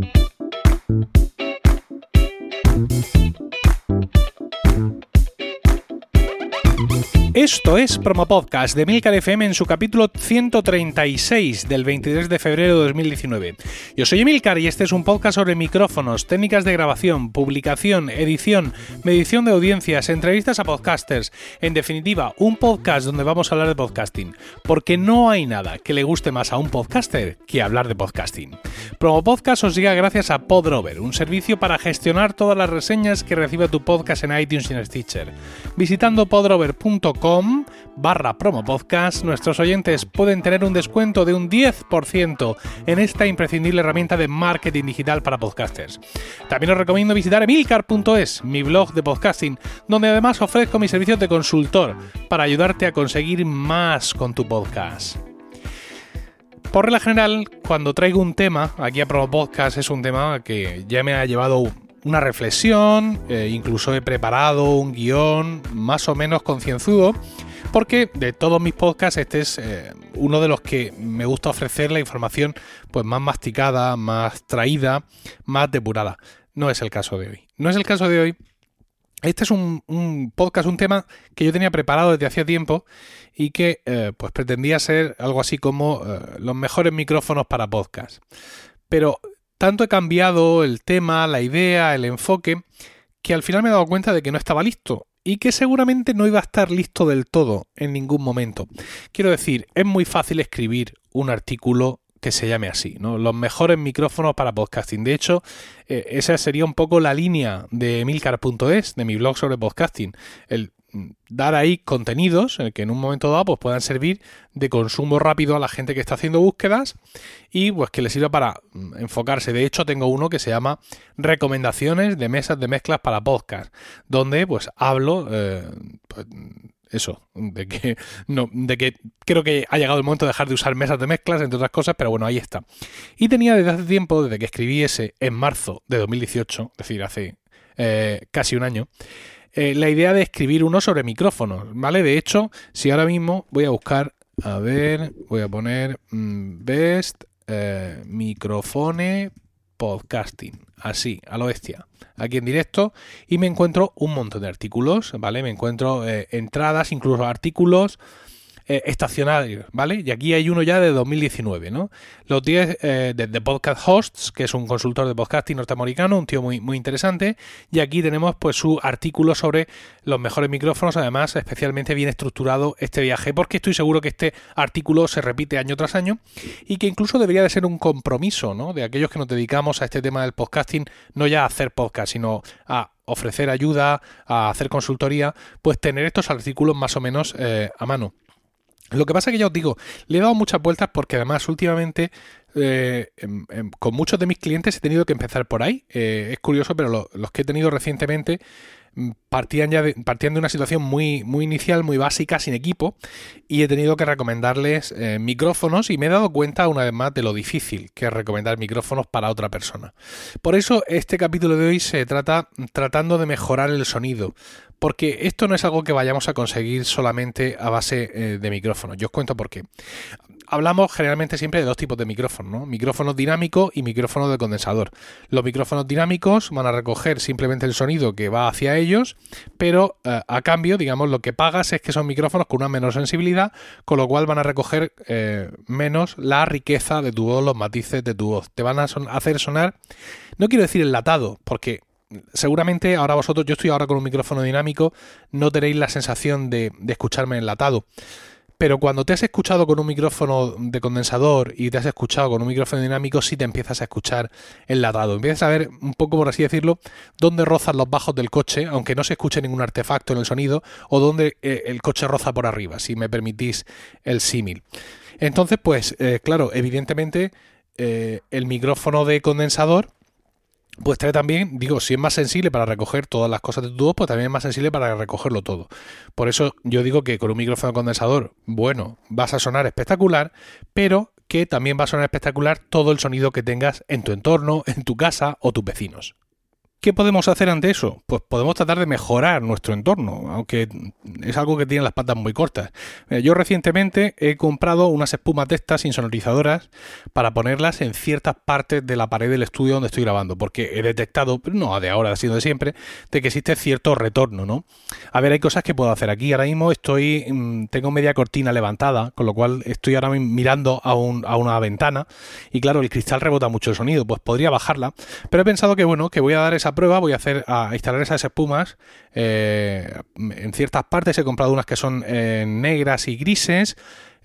Thank you. Esto es Promo Podcast de Milcar FM en su capítulo 136 del 23 de febrero de 2019. Yo soy Emilcar y este es un podcast sobre micrófonos, técnicas de grabación, publicación, edición, medición de audiencias, entrevistas a podcasters. En definitiva, un podcast donde vamos a hablar de podcasting. Porque no hay nada que le guste más a un podcaster que hablar de podcasting. Promo Podcast os llega gracias a Podrover, un servicio para gestionar todas las reseñas que reciba tu podcast en iTunes y en Stitcher. Visitando podrover.com barra promo podcast, nuestros oyentes pueden tener un descuento de un 10% en esta imprescindible herramienta de marketing digital para podcasters. También os recomiendo visitar emilcar.es, mi blog de podcasting, donde además ofrezco mis servicios de consultor para ayudarte a conseguir más con tu podcast. Por regla general, cuando traigo un tema, aquí a Promo Podcast es un tema que ya me ha llevado una reflexión, eh, incluso he preparado un guion más o menos concienzudo, porque de todos mis podcasts este es eh, uno de los que me gusta ofrecer la información pues más masticada, más traída, más depurada. No es el caso de hoy. No es el caso de hoy. Este es un, podcast, un tema que yo tenía preparado desde hacía tiempo y que eh, pues pretendía ser algo así como los mejores micrófonos para podcast. Pero tanto he cambiado el tema, la idea, el enfoque, que al final me he dado cuenta de que no estaba listo y que seguramente no iba a estar listo del todo en ningún momento. Quiero decir, es muy fácil escribir un artículo que se llame así, ¿no? Los mejores micrófonos para podcasting. De hecho, eh, esa sería un poco la línea de milcar.es, de mi blog sobre podcasting. Dar ahí contenidos que en un momento dado pues, puedan servir de consumo rápido a la gente que está haciendo búsquedas y pues que les sirva para mm, enfocarse. De hecho, tengo uno que se llama Recomendaciones de mesas de mezclas para podcast, donde pues hablo eh, pues, eso, de que no, de que creo que ha llegado el momento de dejar de usar mesas de mezclas, entre otras cosas, pero bueno, ahí está. Y tenía desde hace tiempo, desde que escribí ese en marzo de 2018, es decir, hace eh, casi un año, eh, la idea de escribir uno sobre micrófonos, ¿vale? De hecho, si ahora mismo voy a buscar, a ver, voy a poner mm, Best eh, Microfone Podcasting, así, a lo bestia, aquí en directo, y me encuentro un montón de artículos, ¿vale? Me encuentro eh, entradas, incluso artículos eh, estacionarios, ¿vale? Y aquí hay uno ya de 2019, ¿no? Los 10 eh, de, Podcast Hosts, que es un consultor de podcasting norteamericano, un tío muy, muy interesante, y aquí tenemos pues su artículo sobre los mejores micrófonos, además especialmente bien estructurado este viaje, porque estoy seguro que este artículo se repite año tras año y que incluso debería de ser un compromiso, ¿no? De aquellos que nos dedicamos a este tema del podcasting, no ya a hacer podcast, sino a ofrecer ayuda, a hacer consultoría, pues tener estos artículos más o menos eh, a mano. Lo que pasa es que ya os digo, le he dado muchas vueltas porque además últimamente eh, em, em, con muchos de mis clientes he tenido que empezar por ahí. Eh, es curioso, pero los que he tenido recientemente partían ya de, de una situación muy, muy inicial, muy básica, sin equipo, y he tenido que recomendarles eh, micrófonos y me he dado cuenta una vez más de lo difícil que es recomendar micrófonos para otra persona. Por eso este capítulo de hoy se trata tratando de mejorar el sonido, porque esto no es algo que vayamos a conseguir solamente a base eh, de micrófonos. Yo os cuento por qué. Hablamos generalmente siempre de dos tipos de micrófonos, ¿no? Micrófono dinámico y micrófono de condensador. Los micrófonos dinámicos van a recoger simplemente el sonido que va hacia ellos, pero eh, a cambio, digamos, lo que pagas es que son micrófonos con una menor sensibilidad, con lo cual van a recoger eh, menos la riqueza de tu voz, los matices de tu voz. Te van a hacer sonar, no quiero decir enlatado, porque seguramente ahora vosotros, yo estoy ahora con un micrófono dinámico, no tenéis la sensación de, escucharme enlatado. Pero cuando te has escuchado con un micrófono de condensador y te has escuchado con un micrófono dinámico, sí te empiezas a escuchar enlatado. Empiezas a ver un poco, por así decirlo, dónde rozan los bajos del coche, aunque no se escuche ningún artefacto en el sonido, o dónde eh, el coche roza por arriba, si me permitís el símil. Entonces, pues, eh, claro, evidentemente, eh, el micrófono de condensador pues trae también, digo, si es más sensible para recoger todas las cosas de tu voz, pues también es más sensible para recogerlo todo. Por eso yo digo que con un micrófono condensador, bueno, vas a sonar espectacular, pero que también va a sonar espectacular todo el sonido que tengas en tu entorno, en tu casa o tus vecinos. ¿Qué podemos hacer ante eso? Pues podemos tratar de mejorar nuestro entorno, aunque es algo que tiene las patas muy cortas. Yo recientemente he comprado unas espumas de estas insonorizadoras para ponerlas en ciertas partes de la pared del estudio donde estoy grabando, porque he detectado, no de ahora, sino de siempre, de que existe cierto retorno, ¿no? A ver, hay cosas que puedo hacer aquí. Ahora mismo estoy, mm, tengo media cortina levantada, con lo cual estoy ahora mirando a, a una ventana y claro, el cristal rebota mucho el sonido, pues podría bajarla, pero he pensado que bueno, que voy a dar esa prueba, voy a hacer a instalar esas espumas eh, en ciertas partes. He comprado unas que son eh, negras y grises.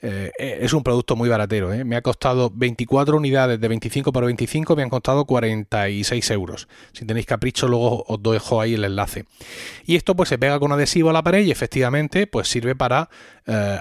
Eh, es un producto muy baratero. Me ha costado 24 unidades de 25 por 25, me han costado 46 euros. Si tenéis capricho, luego os dejo ahí el enlace. Y esto pues se pega con adhesivo a la pared y efectivamente pues sirve para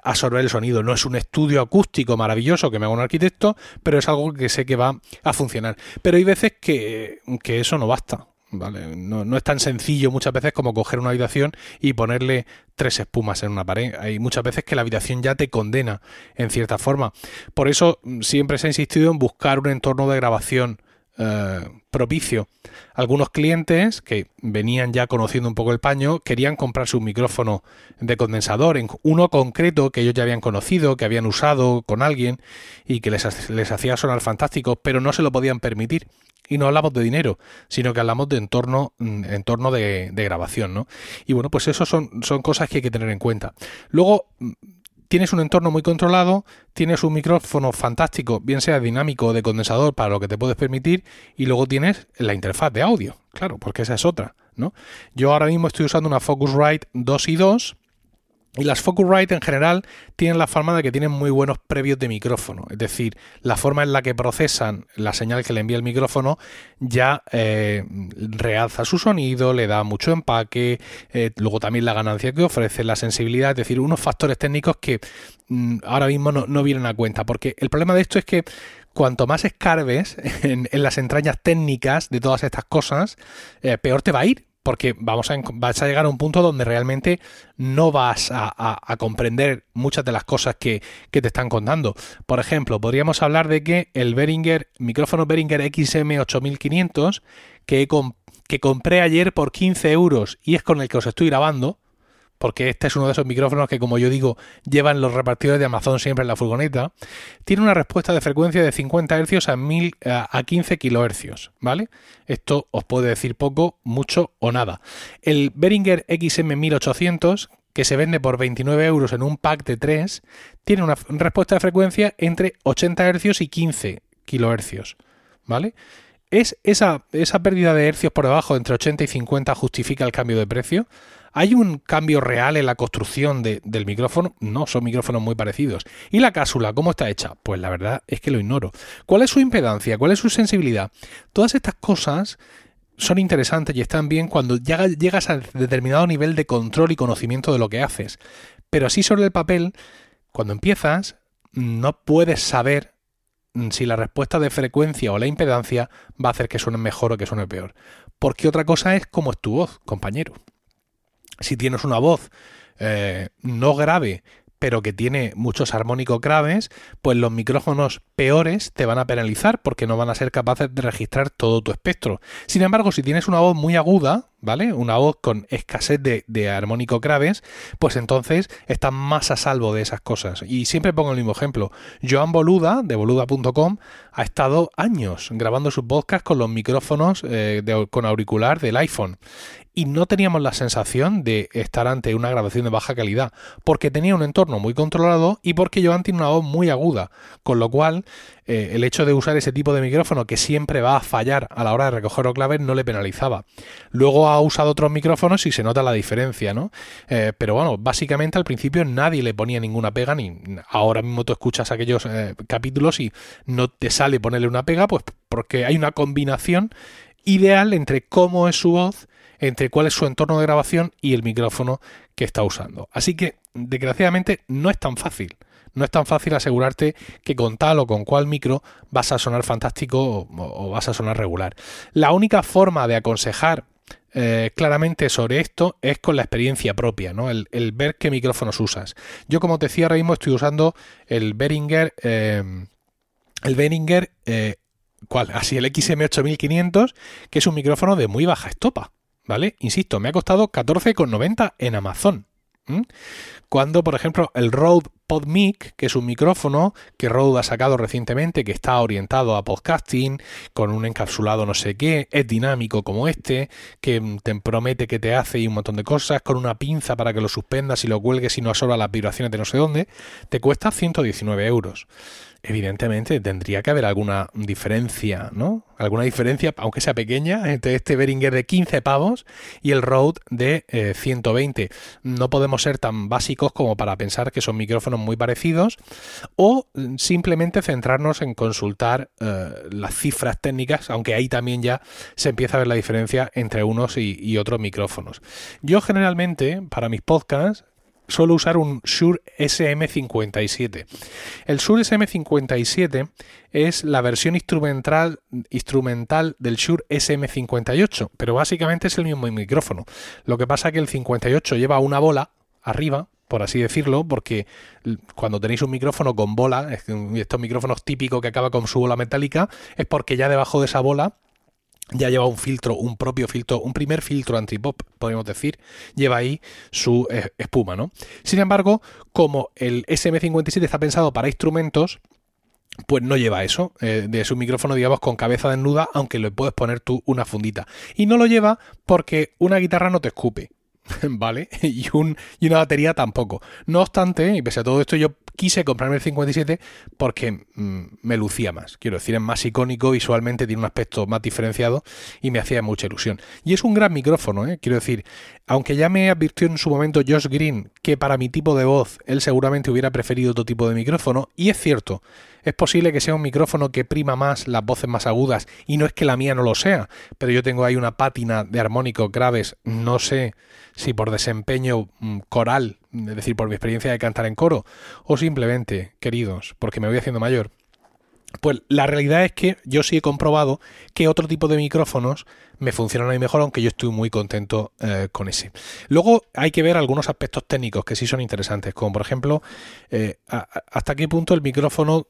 absorber el sonido. No es un estudio acústico maravilloso que me haga un arquitecto, pero es algo que sé que va a funcionar. Pero hay veces que, que eso no basta. No, es tan sencillo muchas veces como coger una habitación y ponerle tres espumas en una pared. Hay muchas veces que la habitación ya te condena en cierta forma. Por eso mm, siempre se ha insistido en buscar un entorno de grabación eh, propicio. Algunos clientes que venían ya conociendo un poco el paño querían comprarse un micrófono de condensador, en uno concreto que ellos ya habían conocido, que habían usado con alguien y que les, les hacía sonar fantástico, pero no se lo podían permitir y no hablamos de dinero, sino que hablamos de entorno, mm, entorno de, grabación, ¿no? Y bueno, pues eso son, son cosas que hay que tener en cuenta. Luego, mm, tienes un entorno muy controlado, tienes un micrófono fantástico, bien sea dinámico o de condensador para lo que te puedes permitir, y luego tienes la interfaz de audio, claro, porque esa es otra, ¿no? Yo ahora mismo estoy usando una Focusrite 2 y 2 y las Focusrite en general tienen la forma de que tienen muy buenos previos de micrófono, es decir, la forma en la que procesan la señal que le envía el micrófono ya eh, realza su sonido, le da mucho empaque, eh, luego también la ganancia que ofrece, la sensibilidad, es decir, unos factores técnicos que mm, ahora mismo no, vienen a cuenta, porque el problema de esto es que cuanto más escarbes en, las entrañas técnicas de todas estas cosas, eh, peor te va a ir, porque vamos a, vas a llegar a un punto donde realmente no vas a, comprender muchas de las cosas que, te están contando. Por ejemplo, podríamos hablar de que el Behringer, micrófono Behringer XM8500, que, que compré ayer por 15 euros y es con el que os estoy grabando, porque este es uno de esos micrófonos que, como yo digo, llevan los repartidores de Amazon siempre en la furgoneta, tiene una respuesta de frecuencia de 50 Hz a, 1000, a 15 kHz, ¿vale? Esto os puede decir poco, mucho o nada. El Behringer XM1800, que se vende por 29 euros en un pack de 3, tiene una respuesta de frecuencia entre 80 Hz y 15 kHz, ¿vale? ¿Es esa, esa pérdida de hercios por debajo entre 80 y 50 justifica el cambio de precio? ¿Hay un cambio real en la construcción del micrófono? No, son micrófonos muy parecidos. ¿Y la cápsula cómo está hecha? Pues la verdad es que lo ignoro. ¿Cuál es su impedancia? ¿Cuál es su sensibilidad? Todas estas cosas son interesantes y están bien cuando llegas a determinado nivel de control y conocimiento de lo que haces. Pero así sobre el papel, cuando empiezas, no puedes saber si la respuesta de frecuencia o la impedancia va a hacer que suene mejor o que suene peor. Porque otra cosa es cómo es tu voz, compañero si tienes una voz eh, no grave, pero que tiene muchos armónicos graves, pues los micrófonos peores te van a penalizar porque no van a ser capaces de registrar todo tu espectro. Sin embargo, si tienes una voz muy aguda, ¿vale? Una voz con escasez de, de armónicos graves, pues entonces estás más a salvo de esas cosas. Y siempre pongo el mismo ejemplo. Joan Boluda, de boluda.com, ha estado años grabando sus podcasts con los micrófonos eh, con auricular del iPhone y no teníamos la sensación de estar ante una grabación de baja calidad, porque tenía un entorno muy controlado y porque Joan tiene una voz muy aguda, con lo cual eh, el hecho de usar ese tipo de micrófono que siempre va a fallar a la hora de recoger los claves no le penalizaba. Luego ha usado otros micrófonos y se nota la diferencia, ¿no? Eh, pero bueno, básicamente al principio nadie le ponía ninguna pega, ni ahora mismo tú escuchas aquellos eh, capítulos y no te sale ponerle una pega, pues porque hay una combinación ideal entre cómo es su voz, entre cuál es su entorno de grabación y el micrófono que está usando. Así que, desgraciadamente, no es tan fácil no es tan fácil asegurarte que con tal o con cual micro vas a sonar fantástico o, vas a sonar regular. La única forma de aconsejar eh, claramente sobre esto es con la experiencia propia, ¿no? El, ver qué micrófonos usas. Yo, como te decía ahora mismo, estoy usando el Behringer, eh, el Behringer eh, ¿Cuál? Así el XM8500, que es un micrófono de muy baja estopa, ¿vale? Insisto, me ha costado 14,90 en Amazon. Cuando, por ejemplo, el Rode PodMic, que es un micrófono que Rode ha sacado recientemente, que está orientado a podcasting, con un encapsulado no sé qué, es dinámico como este, que te promete que te hace y un montón de cosas, con una pinza para que lo suspendas y lo cuelgues y no absorba las vibraciones de no sé dónde, te cuesta 119 euros evidentemente tendría que haber alguna diferencia, ¿no? Alguna diferencia, aunque sea pequeña, entre este Behringer de 15 pavos y el Rode de 120. Eh, no podemos ser tan básicos como para pensar que son micrófonos muy parecidos o simplemente centrarnos en consultar eh, las cifras técnicas, aunque ahí también ya se empieza a ver la diferencia entre unos y otros micrófonos. Yo generalmente, para mis podcasts, suelo usar un Shure SM57. El Shure SM57 es la versión instrumental, instrumental del Shure SM58, pero básicamente es el mismo micrófono. Lo que pasa es que el 58 lleva una bola arriba, por así decirlo, porque cuando tenéis un micrófono con bola, estos micrófonos típicos que acaba con su bola metálica, es porque ya debajo de esa bola ya lleva un filtro, un propio filtro, un primer filtro antipop, podemos decir, lleva ahí su eh, espuma, ¿no? Sin embargo, como el SM57 está pensado para instrumentos, pues no lleva eso, eh, de su micrófono, digamos, con cabeza desnuda, aunque le puedes poner tú una fundita. Y no lo lleva porque una guitarra no te escupe. ¿Vale? Y, un, y una batería tampoco. No obstante, y pese a todo esto, yo quise comprarme el 57 porque mm, me lucía más. Quiero decir, es más icónico visualmente, tiene un aspecto más diferenciado y me hacía mucha ilusión. Y es un gran micrófono, ¿eh? quiero decir, aunque ya me advirtió en su momento Josh Green que para mi tipo de voz él seguramente hubiera preferido otro tipo de micrófono, y es cierto, es posible que sea un micrófono que prima más las voces más agudas y no es que la mía no lo sea, pero yo tengo ahí una pátina de armónicos graves, no sé si por desempeño mm, coral, es decir, por mi experiencia de cantar en coro, o simplemente, queridos, porque me voy haciendo mayor. Pues la realidad es que yo sí he comprobado que otro tipo de micrófonos me funcionan ahí mejor, aunque yo estoy muy contento eh, con ese. Luego hay que ver algunos aspectos técnicos que sí son interesantes, como por ejemplo, eh, hasta qué punto el micrófono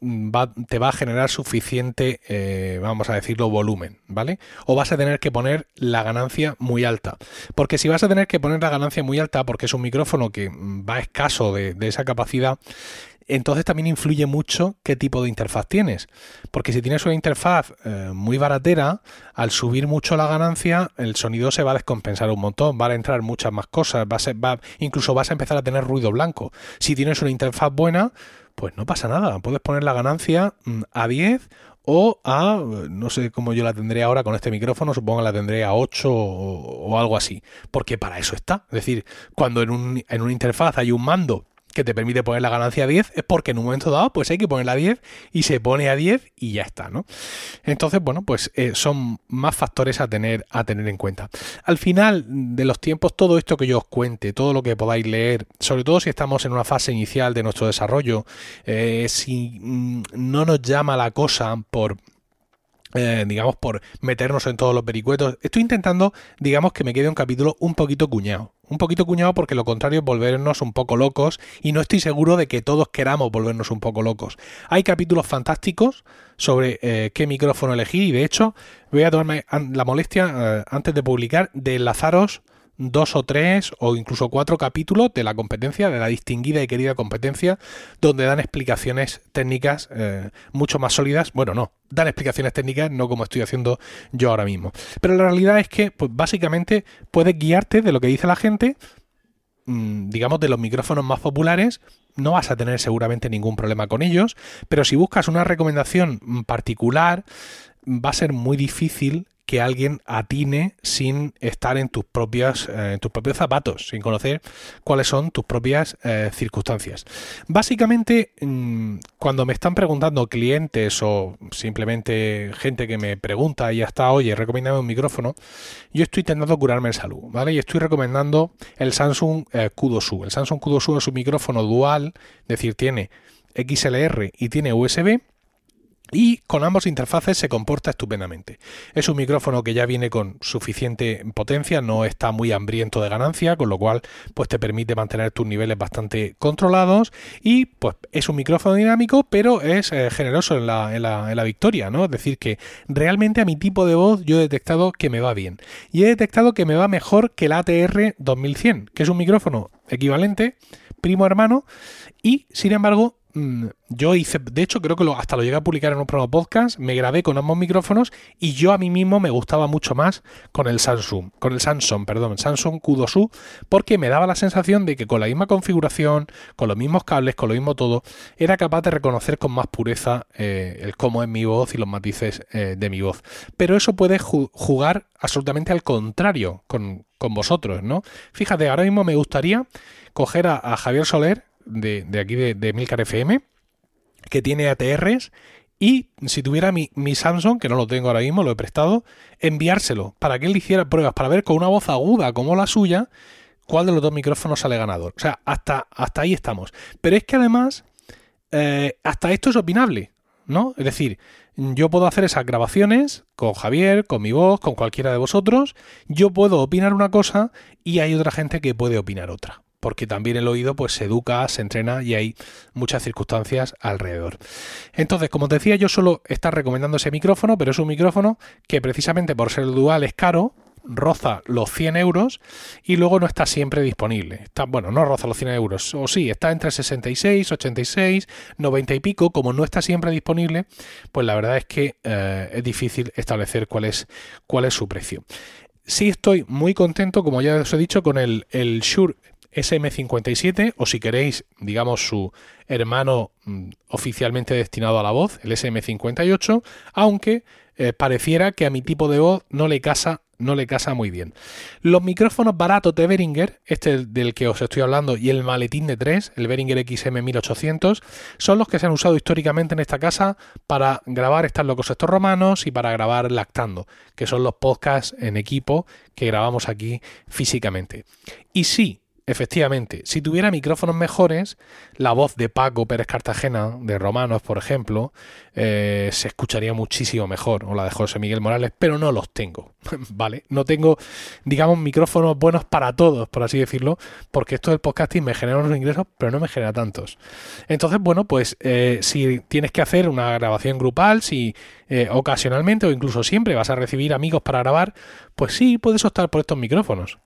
te va a generar suficiente, eh, vamos a decirlo, volumen, ¿vale? O vas a tener que poner la ganancia muy alta. Porque si vas a tener que poner la ganancia muy alta, porque es un micrófono que va escaso de esa capacidad, entonces también influye mucho qué tipo de interfaz tienes. Porque si tienes una interfaz eh, muy baratera, al subir mucho la ganancia, el sonido se va a descompensar un montón, van a entrar muchas más cosas, va a ser, incluso vas a empezar a tener ruido blanco. Si tienes una interfaz buena, pues no pasa nada, puedes poner la ganancia mm, a 10 o a, no sé cómo yo la tendré ahora con este micrófono, supongo que la tendré a 8 o, o algo así, porque para eso está. Es decir, cuando en, un, en una interfaz hay un mando que te permite poner la ganancia a 10, es porque en un momento dado pues hay que ponerla a 10 y se pone a 10 y ya está, ¿no? Entonces, bueno, pues eh, son más factores a tener, a tener en cuenta. Al final de los tiempos, todo esto que yo os cuente, todo lo que podáis leer, sobre todo si estamos en una fase inicial de nuestro desarrollo, eh, si mm, no nos llama la cosa por eh, digamos, por meternos en todos los vericuetos. Estoy intentando, digamos, que me quede un capítulo un poquito cuñado. Un poquito cuñado porque lo contrario es volvernos un poco locos y no estoy seguro de que todos queramos volvernos un poco locos. Hay capítulos fantásticos sobre eh, qué micrófono elegir y de hecho voy a tomarme la molestia eh, antes de publicar de enlazaros dos o tres o incluso cuatro capítulos de la competencia, de la distinguida y querida competencia, donde dan explicaciones técnicas eh, mucho más sólidas. Bueno, no, dan explicaciones técnicas, no como estoy haciendo yo ahora mismo. Pero la realidad es que, pues básicamente, puedes guiarte de lo que dice la gente, mm, digamos, de los micrófonos más populares, no vas a tener seguramente ningún problema con ellos, pero si buscas una recomendación particular, va a ser muy difícil que alguien atine sin estar en tus propias eh, en tus propios zapatos, sin conocer cuáles son tus propias eh, circunstancias. Básicamente, mm, cuando me están preguntando clientes o simplemente gente que me pregunta y hasta oye, recomiéndame un micrófono, yo estoy intentando curarme en salud, ¿vale? Y estoy recomendando el Samsung eh, Q2U. El Samsung Q2U es un micrófono dual, es decir, tiene XLR y tiene USB y con ambos interfaces se comporta estupendamente. Es un micrófono que ya viene con suficiente potencia, no está muy hambriento de ganancia, con lo cual pues te permite mantener tus niveles bastante controlados y pues es un micrófono dinámico, pero es eh, generoso en la, en, la, en la, victoria, ¿no? Es decir, que realmente a mi tipo de voz yo he detectado que me va bien. Y he detectado que me va mejor que el ATR 2100, que es un micrófono equivalente, primo hermano, y sin embargo yo hice, de hecho creo que hasta lo llegué a publicar en un promo podcast, me grabé con ambos micrófonos y yo a mí mismo me gustaba mucho más con el Samsung, con el Samsung, perdón, Samsung Q2U, porque me daba la sensación de que con la misma configuración, con los mismos cables, con lo mismo todo, era capaz de reconocer con más pureza eh, el cómo es mi voz y los matices eh, de mi voz. Pero eso puede jugar absolutamente al contrario con, vosotros, ¿no? Fíjate, ahora mismo me gustaría coger a Javier Soler, de, aquí de, de Milcar FM, que tiene ATRs y si tuviera mi, Samsung, que no lo tengo ahora mismo, lo he prestado, enviárselo para que él hiciera pruebas, para ver con una voz aguda como la suya, cuál de los dos micrófonos sale ganador. O sea, hasta, hasta ahí estamos. Pero es que además, eh, hasta esto es opinable, ¿no? Es decir, yo puedo hacer esas grabaciones con Javier, con mi voz, con cualquiera de vosotros, yo puedo opinar una cosa y hay otra gente que puede opinar otra porque también el oído pues se educa, se entrena y hay muchas circunstancias alrededor. Entonces, como te decía, yo solo estar recomendando ese micrófono, pero es un micrófono que precisamente por ser dual es caro, roza los 100 euros y luego no está siempre disponible. Está, bueno, no roza los 100 euros, o sí, está entre 66, 86, 90 y pico. Como no está siempre disponible, pues la verdad es que eh, es difícil establecer cuál es, cuál es su precio. Sí estoy muy contento, como ya os he dicho, con el, el Shure SM57 o si queréis, digamos, su hermano mm, oficialmente destinado a la voz, el SM58, aunque eh, pareciera que a mi tipo de voz no le casa no le casa muy bien. Los micrófonos baratos de Behringer, este del que os estoy hablando, y el maletín de 3, el Behringer XM1800, son los que se han usado históricamente en esta casa para grabar Están locos estos romanos y para grabar Lactando, que son los podcasts en equipo que grabamos aquí físicamente. Y sí, Efectivamente, si tuviera micrófonos mejores, la voz de Paco Pérez Cartagena, de Romanos, por ejemplo, eh, se escucharía muchísimo mejor, o la de José Miguel Morales, pero no los tengo, ¿vale? No tengo, digamos, micrófonos buenos para todos, por así decirlo, porque esto del podcasting me genera unos ingresos, pero no me genera tantos. Entonces, bueno, pues eh, si tienes que hacer una grabación grupal, si eh, ocasionalmente o incluso siempre vas a recibir amigos para grabar, pues sí, puedes optar por estos micrófonos.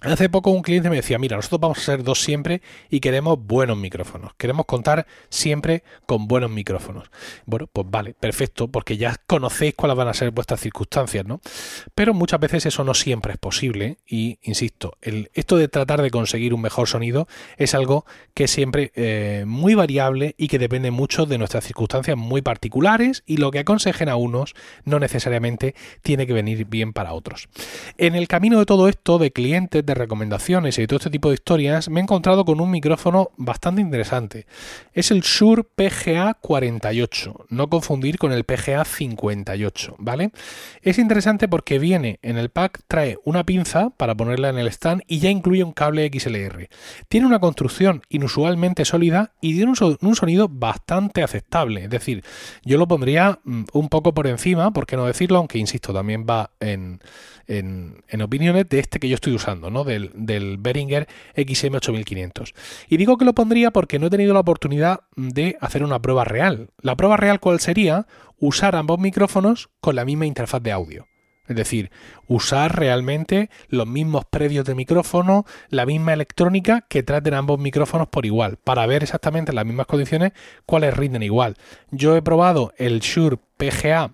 Hace poco un cliente me decía, mira, nosotros vamos a ser dos siempre y queremos buenos micrófonos. Queremos contar siempre con buenos micrófonos. Bueno, pues vale, perfecto, porque ya conocéis cuáles van a ser vuestras circunstancias, ¿no? Pero muchas veces eso no siempre es posible y, insisto, esto de tratar de conseguir un mejor sonido es algo que siempre eh, muy variable y que depende mucho de nuestras circunstancias muy particulares y lo que aconsejen a unos no necesariamente tiene que venir bien para otros. En el camino de todo esto, de clientes, de recomendaciones y todo este tipo de historias, me he encontrado con un micrófono bastante interesante. Es el Shure PGA 48, no confundir con el PGA 58, ¿vale? Es interesante porque viene en el pack, trae una pinza para ponerla en el stand y ya incluye un cable XLR. Tiene una construcción inusualmente sólida y tiene un, sonido bastante aceptable. Es decir, yo lo pondría mm, un poco por encima, por qué no decirlo, aunque insisto, también va en en, opiniones de este que yo estoy usando, ¿no? Del, del Behringer XM8500. Y digo que lo pondría porque no he tenido la oportunidad de hacer una prueba real. La prueba real, ¿cuál sería? Usar ambos micrófonos con la misma interfaz de audio. Es decir, usar realmente los mismos predios de micrófono, la misma electrónica que traten ambos micrófonos por igual, para ver exactamente en las mismas condiciones cuáles rinden igual. Yo he probado el Shure PGA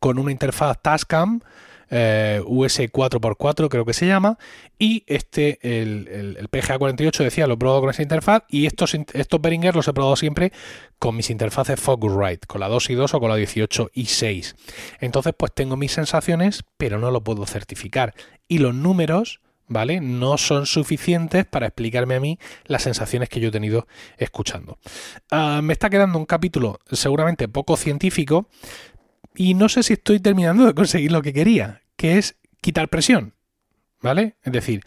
con una interfaz Tascam eh, US 4x4 creo que se llama, y este, el, el, PGA 48 decía, lo he probado con esa interfaz, y estos, estos Behringer los he probado siempre con mis interfaces Focusrite, con la 2 y 2 o con la 18 y 6. Entonces, pues tengo mis sensaciones, pero no lo puedo certificar. Y los números... ¿vale? No son suficientes para explicarme a mí las sensaciones que yo he tenido escuchando. Ah, me está quedando un capítulo seguramente poco científico, y no sé si estoy terminando de conseguir lo que quería, que es quitar presión. ¿Vale? Es decir,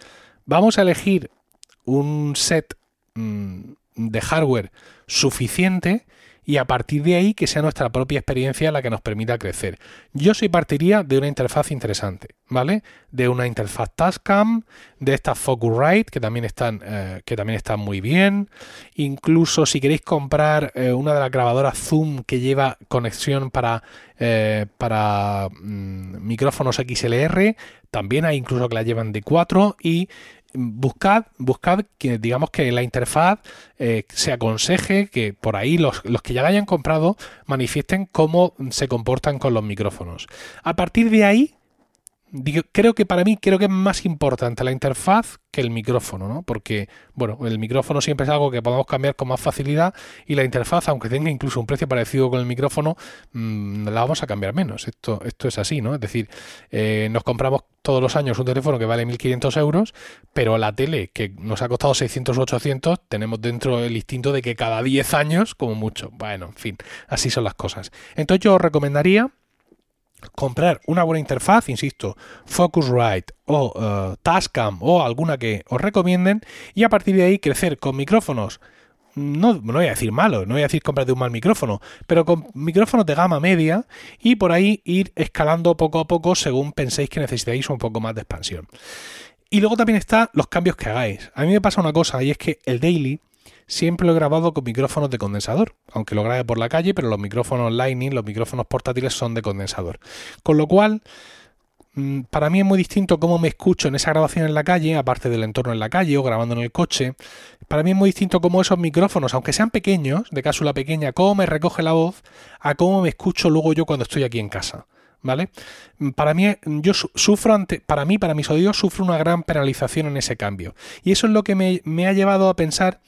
vamos a elegir un set mm, de hardware suficiente y a partir de ahí que sea nuestra propia experiencia la que nos permita crecer. Yo soy partiría de una interfaz interesante, ¿vale? De una interfaz Tascam, de estas Focusrite que también están eh, que también están muy bien. Incluso si queréis comprar eh, una de las grabadoras Zoom que lleva conexión para eh, para mm, micrófonos XLR, también hay incluso que la llevan de 4 y buscad, buscad que digamos que la interfaz eh, se aconseje que por ahí los, los, que ya la hayan comprado manifiesten cómo se comportan con los micrófonos. A partir de ahí, creo que para mí creo que es más importante la interfaz que el micrófono, ¿no? Porque, bueno, el micrófono siempre es algo que podemos cambiar con más facilidad y la interfaz, aunque tenga incluso un precio parecido con el micrófono, mmm, la vamos a cambiar menos. Esto, esto es así, ¿no? Es decir, eh, nos compramos todos los años un teléfono que vale 1.500 euros, pero la tele que nos ha costado 600 o 800, tenemos dentro el instinto de que cada 10 años, como mucho. Bueno, en fin, así son las cosas. Entonces yo os recomendaría comprar una buena interfaz, insisto, Focusrite o uh, Tascam o alguna que os recomienden y a partir de ahí crecer con micrófonos. No, no voy a decir malo, no voy a decir comprarte un mal micrófono, pero con micrófonos de gama media y por ahí ir escalando poco a poco según penséis que necesitáis un poco más de expansión. Y luego también están los cambios que hagáis. A mí me pasa una cosa y es que el daily siempre lo he grabado con micrófonos de condensador, aunque lo grabe por la calle, pero los micrófonos Lightning, los micrófonos portátiles son de condensador. Con lo cual, mm, para mí es muy distinto cómo me escucho en esa grabación en la calle, aparte del entorno en la calle o grabando en el coche. Para mí es muy distinto cómo esos micrófonos, aunque sean pequeños, de cápsula pequeña, cómo me recoge la voz, a cómo me escucho luego yo cuando estoy aquí en casa. ¿Vale? Para mí, yo sufro ante, para mí, para mis oídos, sufro una gran penalización en ese cambio. Y eso es lo que me, me ha llevado a pensar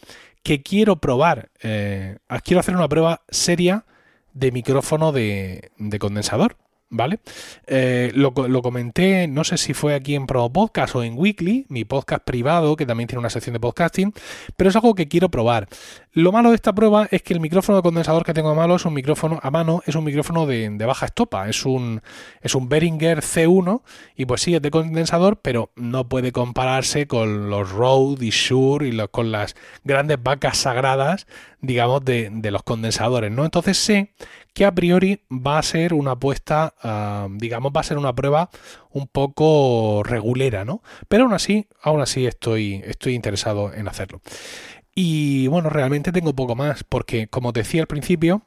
que quiero probar, eh, quiero hacer una prueba seria de micrófono de, de condensador. ¿Vale? Eh, lo, comenté, no sé si fue aquí en Pro Podcast o en Weekly, mi podcast privado, que también tiene una sección de podcasting, pero es algo que quiero probar. Lo malo de esta prueba es que el micrófono de condensador que tengo a mano es un micrófono a mano, es un micrófono de, baja estopa, es un, es un Behringer C1 y pues sí, es de condensador, pero no puede compararse con los Rode y Shure y con las grandes vacas sagradas, digamos, de, los condensadores, ¿no? Entonces sé que a priori va a ser una apuesta, ah, digamos, va a ser una prueba un poco regulera, ¿no? Pero aún así, aún así estoy, estoy interesado en hacerlo. Y bueno, realmente tengo poco más, porque como decía al principio,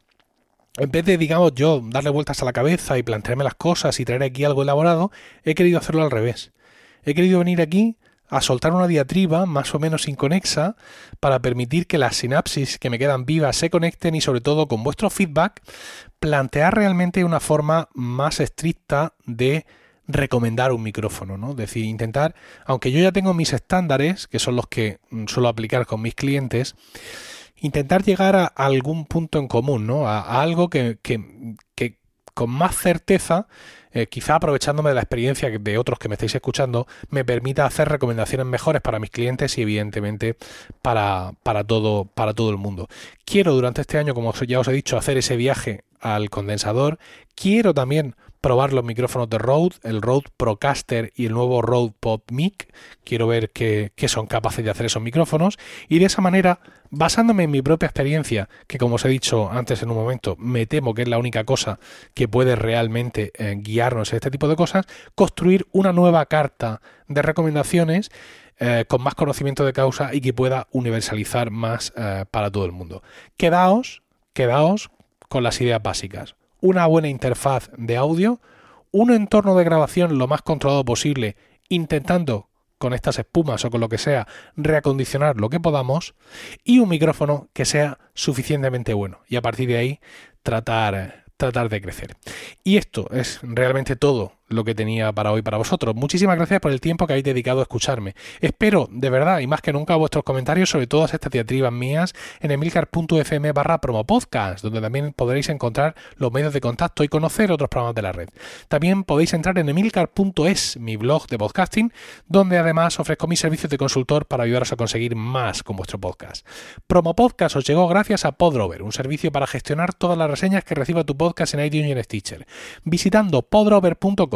en vez de, digamos, yo darle vueltas a la cabeza y plantearme las cosas y traer aquí algo elaborado, he querido hacerlo al revés. He querido venir aquí a soltar una diatriba más o menos inconexa para permitir que las sinapsis que me quedan vivas se conecten y sobre todo con vuestro feedback plantear realmente una forma más estricta de recomendar un micrófono, ¿no? Es decir, intentar, aunque yo ya tengo mis estándares, que son los que mm, suelo aplicar con mis clientes, intentar llegar a algún punto en común, ¿no? A, algo que, que, que con más certeza eh, quizá aprovechándome de la experiencia de otros que me estáis escuchando, me permita hacer recomendaciones mejores para mis clientes y evidentemente para, para, todo, para todo el mundo. Quiero durante este año, como ya os he dicho, hacer ese viaje al condensador. Quiero también probar los micrófonos de Rode, el Rode Procaster y el nuevo Rode Pop Mic. Quiero ver qué, son capaces de hacer esos micrófonos y de esa manera, basándome en mi propia experiencia, que como os he dicho antes en un momento, me temo que es la única cosa que puede realmente eh, guiarnos en este tipo de cosas, construir una nueva carta de recomendaciones eh, con más conocimiento de causa y que pueda universalizar más eh, para todo el mundo. Quedaos, quedaos con las ideas básicas una buena interfaz de audio, un entorno de grabación lo más controlado posible, intentando con estas espumas o con lo que sea reacondicionar lo que podamos, y un micrófono que sea suficientemente bueno. Y a partir de ahí tratar, tratar de crecer. Y esto es realmente todo lo que tenía para hoy para vosotros. Muchísimas gracias por el tiempo que habéis dedicado a escucharme. Espero, de verdad, y más que nunca, vuestros comentarios sobre todas estas diatribas mías en emilcar.fm barra promopodcast, donde también podréis encontrar los medios de contacto y conocer otros programas de la red. También podéis entrar en emilcar.es, mi blog de podcasting, donde además ofrezco mis servicios de consultor para ayudaros a conseguir más con vuestro podcast. Promopodcast os llegó gracias a Podrover, un servicio para gestionar todas las reseñas que reciba tu podcast en iTunes y Stitcher. Visitando podrover.com